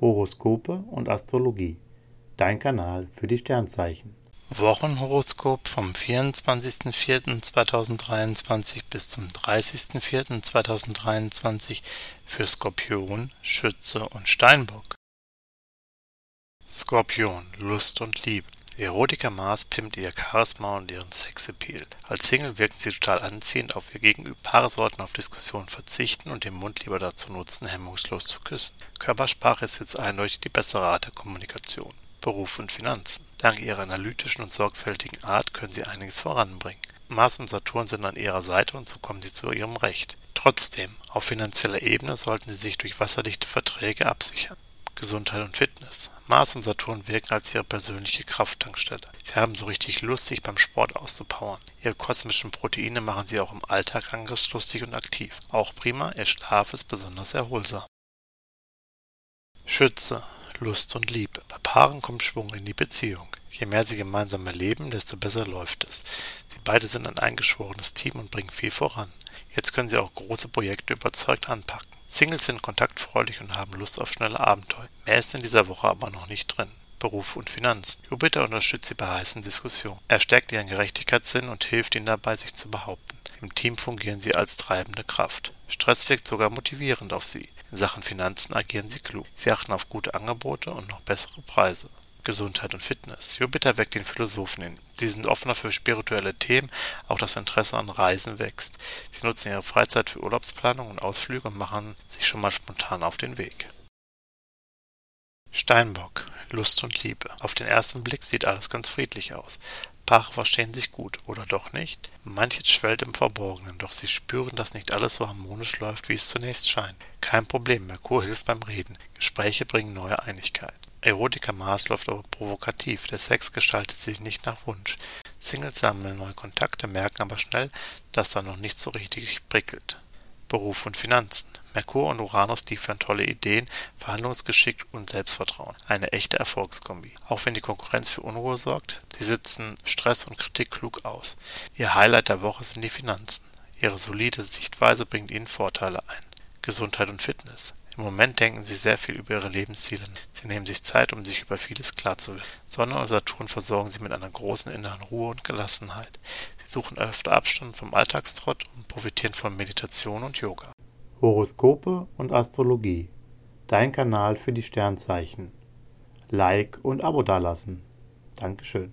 Horoskope und Astrologie. Dein Kanal für die Sternzeichen. Wochenhoroskop vom 24.04.2023 bis zum 30.04.2023 für Skorpion, Schütze und Steinbock. Skorpion, Lust und Liebe. Erotiker Mars pimmt ihr Charisma und ihren Sexappeal. Als Single wirken sie total anziehend auf ihr Gegenüber. Paare sollten auf Diskussionen verzichten und den Mund lieber dazu nutzen, hemmungslos zu küssen. Körpersprache ist jetzt eindeutig die bessere Art der Kommunikation. Beruf und Finanzen. Dank ihrer analytischen und sorgfältigen Art können sie einiges voranbringen. Mars und Saturn sind an ihrer Seite und so kommen sie zu ihrem Recht. Trotzdem, auf finanzieller Ebene sollten sie sich durch wasserdichte Verträge absichern. Gesundheit und Fitness. Mars und Saturn wirken als ihre persönliche Krafttankstelle. Sie haben so richtig Lust, sich beim Sport auszupowern. Ihre kosmischen Proteine machen sie auch im Alltag angriffslustig und aktiv. Auch prima, ihr Schlaf ist besonders erholsam. Schütze, Lust und Liebe. Bei Paaren kommt Schwung in die Beziehung. Je mehr sie gemeinsam erleben, desto besser läuft es. Sie beide sind ein eingeschworenes Team und bringen viel voran. Jetzt können sie auch große Projekte überzeugt anpacken. Singles sind kontaktfreudig und haben Lust auf schnelle Abenteuer. Mehr ist in dieser Woche aber noch nicht drin. Beruf und Finanzen. Jupiter unterstützt sie bei heißen Diskussionen. Er stärkt ihren Gerechtigkeitssinn und hilft ihnen dabei, sich zu behaupten. Im Team fungieren sie als treibende Kraft. Stress wirkt sogar motivierend auf sie. In Sachen Finanzen agieren sie klug. Sie achten auf gute Angebote und noch bessere Preise. Gesundheit und Fitness. Jupiter weckt den Philosophen in. Sie sind offener für spirituelle Themen, auch das Interesse an Reisen wächst. Sie nutzen ihre Freizeit für Urlaubsplanung und Ausflüge und machen sich schon mal spontan auf den Weg. Steinbock, Lust und Liebe. Auf den ersten Blick sieht alles ganz friedlich aus. Paare verstehen sich gut, oder doch nicht? Manches schwellt im Verborgenen, doch sie spüren, dass nicht alles so harmonisch läuft, wie es zunächst scheint. Kein Problem, Merkur hilft beim Reden. Gespräche bringen neue Einigkeit. Erotiker Mars läuft aber provokativ, der Sex gestaltet sich nicht nach Wunsch. Singles sammeln neue Kontakte, merken aber schnell, dass da noch nicht so richtig prickelt. Beruf und Finanzen. Merkur und Uranus liefern tolle Ideen, Verhandlungsgeschick und Selbstvertrauen. Eine echte Erfolgskombi. Auch wenn die Konkurrenz für Unruhe sorgt, sie sitzen Stress und Kritik klug aus. Ihr Highlight der Woche sind die Finanzen. Ihre solide Sichtweise bringt ihnen Vorteile ein. Gesundheit und Fitness. Im Moment denken sie sehr viel über ihre Lebensziele. Sie nehmen sich Zeit, um sich über vieles klarzuwerden. Sonne und Saturn versorgen sie mit einer großen inneren Ruhe und Gelassenheit. Sie suchen öfter Abstand vom Alltagstrott und profitieren von Meditation und Yoga. Horoskope und Astrologie. Dein Kanal für die Sternzeichen. Like und Abo dalassen. Dankeschön.